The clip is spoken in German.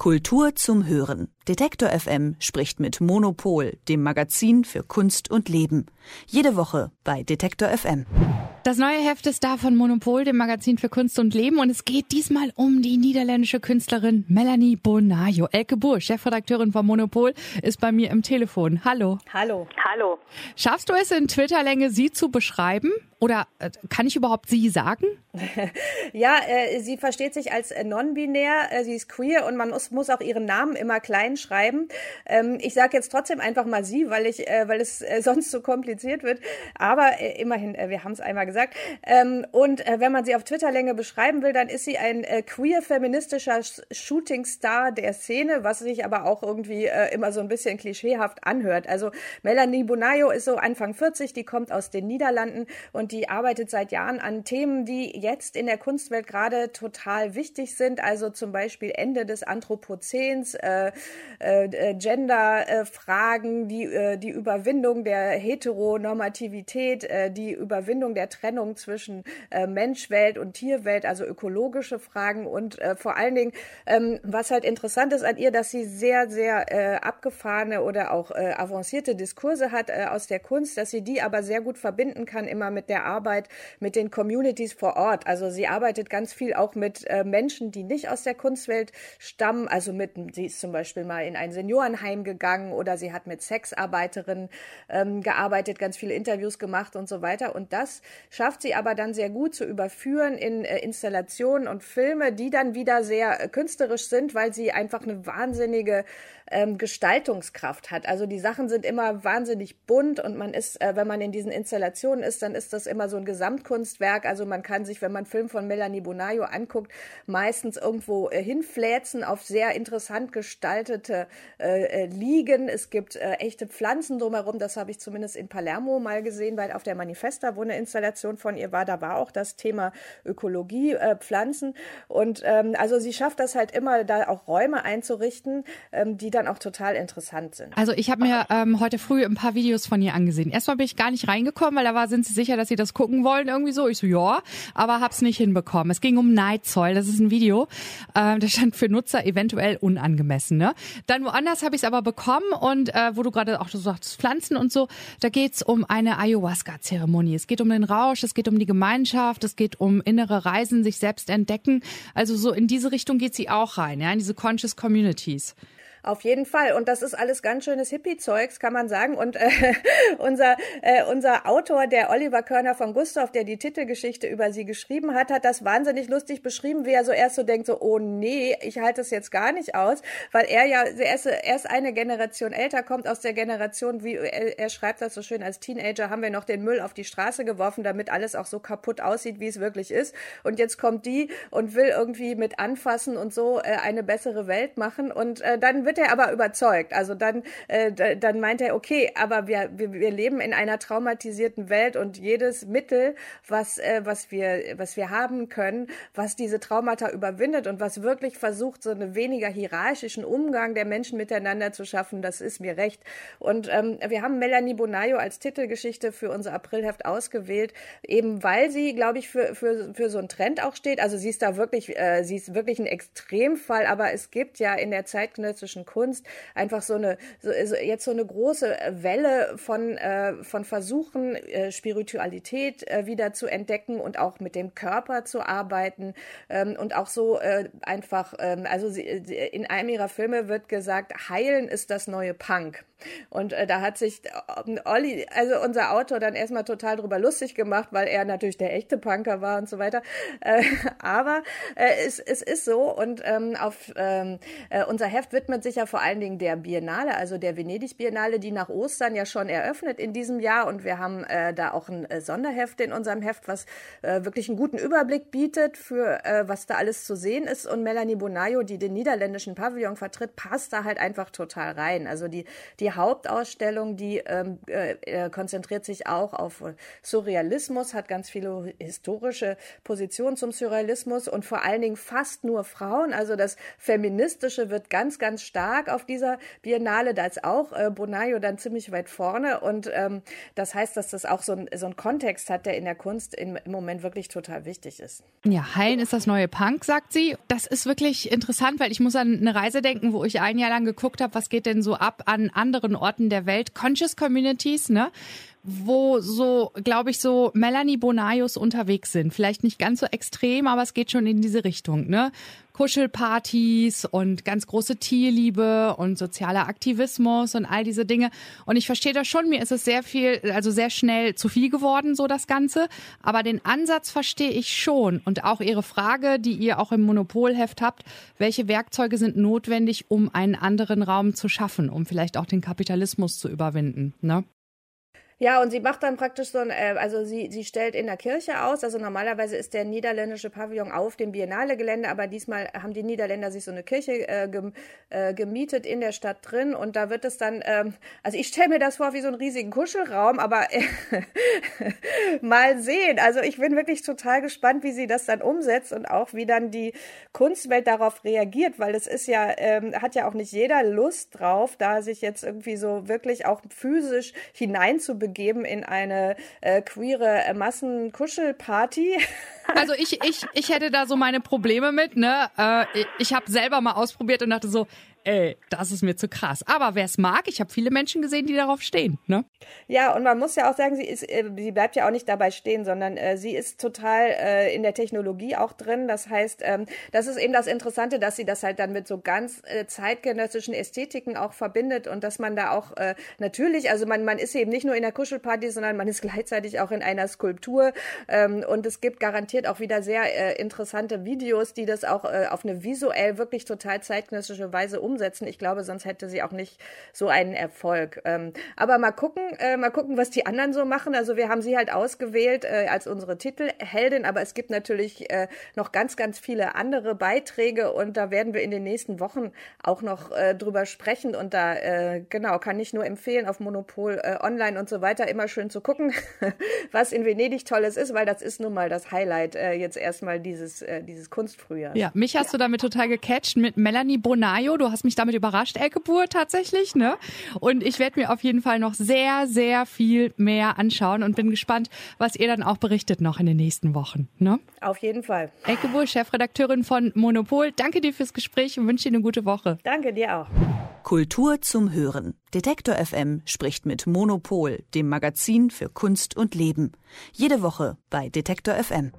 Kultur zum Hören. Detektor FM spricht mit Monopol, dem Magazin für Kunst und Leben. Jede Woche bei Detektor FM. Das neue Heft ist da von Monopol, dem Magazin für Kunst und Leben. Und es geht diesmal um die niederländische Künstlerin Melanie Bonajo. Elke Buhr, Chefredakteurin von Monopol, ist bei mir im Telefon. Hallo. Hallo. Hallo. Schaffst du es in Twitterlänge, sie zu beschreiben? Oder äh, kann ich überhaupt sie sagen? ja, äh, sie versteht sich als non-binär, äh, sie ist queer und man muss, muss auch ihren Namen immer klein schreiben. Ähm, ich sage jetzt trotzdem einfach mal sie, weil ich, äh, weil es äh, sonst so kompliziert wird. Aber äh, immerhin, äh, wir haben es einmal gesagt. Ähm, und äh, wenn man sie auf Twitterlänge beschreiben will, dann ist sie ein äh, queer feministischer Shootingstar der Szene, was sich aber auch irgendwie immer so ein bisschen klischeehaft anhört. Also Melanie Bonayo ist so Anfang 40, die kommt aus den Niederlanden und die arbeitet seit Jahren an Themen, die jetzt in der Kunstwelt gerade total wichtig sind. Also zum Beispiel Ende des Anthropozäns, äh, äh, Gender-Fragen, die, äh, die Überwindung der Heteronormativität, äh, die Überwindung der Trennung zwischen äh, Menschwelt und Tierwelt, also ökologische Fragen und äh, vor allen Dingen, ähm, was halt interessant ist an ihr, dass sie sehr, sehr äh, abgefahrene oder auch äh, avancierte Diskurse hat äh, aus der Kunst, dass sie die aber sehr gut verbinden kann immer mit der der Arbeit mit den Communities vor Ort. Also sie arbeitet ganz viel auch mit äh, Menschen, die nicht aus der Kunstwelt stammen. Also mit, sie ist zum Beispiel mal in ein Seniorenheim gegangen oder sie hat mit Sexarbeiterinnen ähm, gearbeitet, ganz viele Interviews gemacht und so weiter. Und das schafft sie aber dann sehr gut zu überführen in äh, Installationen und Filme, die dann wieder sehr äh, künstlerisch sind, weil sie einfach eine wahnsinnige ähm, Gestaltungskraft hat. Also die Sachen sind immer wahnsinnig bunt und man ist, äh, wenn man in diesen Installationen ist, dann ist das immer so ein Gesamtkunstwerk. Also man kann sich, wenn man Film von Melanie Bonayo anguckt, meistens irgendwo äh, hinfläzen auf sehr interessant gestaltete äh, äh, Liegen. Es gibt äh, echte Pflanzen drumherum. Das habe ich zumindest in Palermo mal gesehen, weil auf der Manifesta, wo eine Installation von ihr war, da war auch das Thema Ökologie, äh, Pflanzen. Und ähm, also sie schafft das halt immer, da auch Räume einzurichten, ähm, die dann auch total interessant sind. Also ich habe mir ähm, heute früh ein paar Videos von ihr angesehen. Erstmal bin ich gar nicht reingekommen, weil da war, sind sie sicher, dass sie das gucken wollen irgendwie so. Ich so, ja, aber hab's nicht hinbekommen. Es ging um Nightzoll, das ist ein Video. Äh, das stand für Nutzer eventuell unangemessen. Ne? Dann woanders habe ich es aber bekommen und äh, wo du gerade auch so sagst, Pflanzen und so, da geht's um eine Ayahuasca-Zeremonie. Es geht um den Rausch, es geht um die Gemeinschaft, es geht um innere Reisen, sich selbst entdecken. Also so in diese Richtung geht sie auch rein, ja, in diese Conscious Communities. Auf jeden Fall. Und das ist alles ganz schönes Hippie-Zeugs, kann man sagen. Und äh, unser, äh, unser Autor, der Oliver Körner von Gustav, der die Titelgeschichte über sie geschrieben hat, hat das wahnsinnig lustig beschrieben, wie er so erst so denkt, so, oh nee, ich halte es jetzt gar nicht aus, weil er ja erst, erst eine Generation älter kommt aus der Generation, wie er, er schreibt das so schön, als Teenager haben wir noch den Müll auf die Straße geworfen, damit alles auch so kaputt aussieht, wie es wirklich ist. Und jetzt kommt die und will irgendwie mit anfassen und so äh, eine bessere Welt machen. Und äh, dann wird er aber überzeugt. Also dann, äh, dann meint er, okay, aber wir, wir, wir leben in einer traumatisierten Welt und jedes Mittel, was, äh, was, wir, was wir haben können, was diese Traumata überwindet und was wirklich versucht, so einen weniger hierarchischen Umgang der Menschen miteinander zu schaffen, das ist mir recht. Und ähm, wir haben Melanie Bonayo als Titelgeschichte für unser Aprilheft ausgewählt, eben weil sie, glaube ich, für, für, für so einen Trend auch steht. Also sie ist da wirklich, äh, sie ist wirklich ein Extremfall, aber es gibt ja in der zeitgenössischen klassischen Kunst einfach so eine, so, jetzt so eine große Welle von, äh, von Versuchen, äh, Spiritualität äh, wieder zu entdecken und auch mit dem Körper zu arbeiten ähm, und auch so äh, einfach, ähm, also sie, in einem ihrer Filme wird gesagt, heilen ist das neue Punk. Und äh, da hat sich äh, Olli, also unser Autor, dann erstmal total drüber lustig gemacht, weil er natürlich der echte Punker war und so weiter. Äh, aber äh, es, es ist so und ähm, auf ähm, äh, unser Heft widmet sich ja vor allen Dingen der Biennale, also der Venedig Biennale, die nach Ostern ja schon eröffnet in diesem Jahr und wir haben äh, da auch ein äh, Sonderheft in unserem Heft, was äh, wirklich einen guten Überblick bietet für äh, was da alles zu sehen ist und Melanie Bonayo, die den niederländischen Pavillon vertritt, passt da halt einfach total rein. Also die die Hauptausstellung, die ähm, äh, äh, konzentriert sich auch auf Surrealismus, hat ganz viele historische Positionen zum Surrealismus und vor allen Dingen fast nur Frauen. Also das Feministische wird ganz, ganz stark auf dieser Biennale. Da ist auch äh, Bonayo dann ziemlich weit vorne. Und ähm, das heißt, dass das auch so ein, so ein Kontext hat, der in der Kunst im, im Moment wirklich total wichtig ist. Ja, Heilen ist das neue Punk, sagt sie. Das ist wirklich interessant, weil ich muss an eine Reise denken, wo ich ein Jahr lang geguckt habe, was geht denn so ab an anderen Orten der Welt. Conscious Communities, ne? Wo so, glaube ich, so Melanie Bonaios unterwegs sind. Vielleicht nicht ganz so extrem, aber es geht schon in diese Richtung, ne? Kuschelpartys und ganz große Tierliebe und sozialer Aktivismus und all diese Dinge. Und ich verstehe das schon, mir ist es sehr viel, also sehr schnell zu viel geworden, so das Ganze. Aber den Ansatz verstehe ich schon. Und auch Ihre Frage, die ihr auch im Monopolheft habt, welche Werkzeuge sind notwendig, um einen anderen Raum zu schaffen, um vielleicht auch den Kapitalismus zu überwinden, ne? Ja, und sie macht dann praktisch so ein, äh, also sie, sie stellt in der Kirche aus. Also normalerweise ist der niederländische Pavillon auf dem Biennale-Gelände, aber diesmal haben die Niederländer sich so eine Kirche äh, gem, äh, gemietet in der Stadt drin und da wird es dann, ähm, also ich stelle mir das vor wie so einen riesigen Kuschelraum, aber mal sehen. Also ich bin wirklich total gespannt, wie sie das dann umsetzt und auch wie dann die Kunstwelt darauf reagiert, weil es ist ja, ähm, hat ja auch nicht jeder Lust drauf, da sich jetzt irgendwie so wirklich auch physisch hineinzubegeben begeben in eine äh, queere Massenkuschelparty. Also ich, ich, ich hätte da so meine Probleme mit, ne? Äh, ich habe selber mal ausprobiert und dachte so, ey, das ist mir zu krass. Aber wer es mag, ich habe viele Menschen gesehen, die darauf stehen. Ne? Ja, und man muss ja auch sagen, sie, ist, äh, sie bleibt ja auch nicht dabei stehen, sondern äh, sie ist total äh, in der Technologie auch drin. Das heißt, ähm, das ist eben das Interessante, dass sie das halt dann mit so ganz äh, zeitgenössischen Ästhetiken auch verbindet und dass man da auch äh, natürlich, also man, man ist eben nicht nur in der Kuschelparty, sondern man ist gleichzeitig auch in einer Skulptur ähm, und es gibt garantiert auch wieder sehr äh, interessante Videos, die das auch äh, auf eine visuell wirklich total zeitgenössische Weise umsetzen umsetzen. Ich glaube, sonst hätte sie auch nicht so einen Erfolg. Ähm, aber mal gucken, äh, mal gucken, was die anderen so machen. Also wir haben sie halt ausgewählt äh, als unsere Titelheldin, aber es gibt natürlich äh, noch ganz, ganz viele andere Beiträge und da werden wir in den nächsten Wochen auch noch äh, drüber sprechen. Und da, äh, genau, kann ich nur empfehlen, auf Monopol äh, online und so weiter immer schön zu gucken, was in Venedig Tolles ist, weil das ist nun mal das Highlight jetzt erstmal dieses, dieses Kunstfrühjahr. Ja, mich hast ja. du damit total gecatcht mit Melanie Bonayo. Du hast hast mich damit überrascht, Elkebur tatsächlich, ne? Und ich werde mir auf jeden Fall noch sehr, sehr viel mehr anschauen und bin gespannt, was ihr dann auch berichtet noch in den nächsten Wochen, ne? Auf jeden Fall. Elkebur, Chefredakteurin von Monopol, danke dir fürs Gespräch und wünsche dir eine gute Woche. Danke dir auch. Kultur zum Hören. Detektor FM spricht mit Monopol, dem Magazin für Kunst und Leben. Jede Woche bei Detektor FM.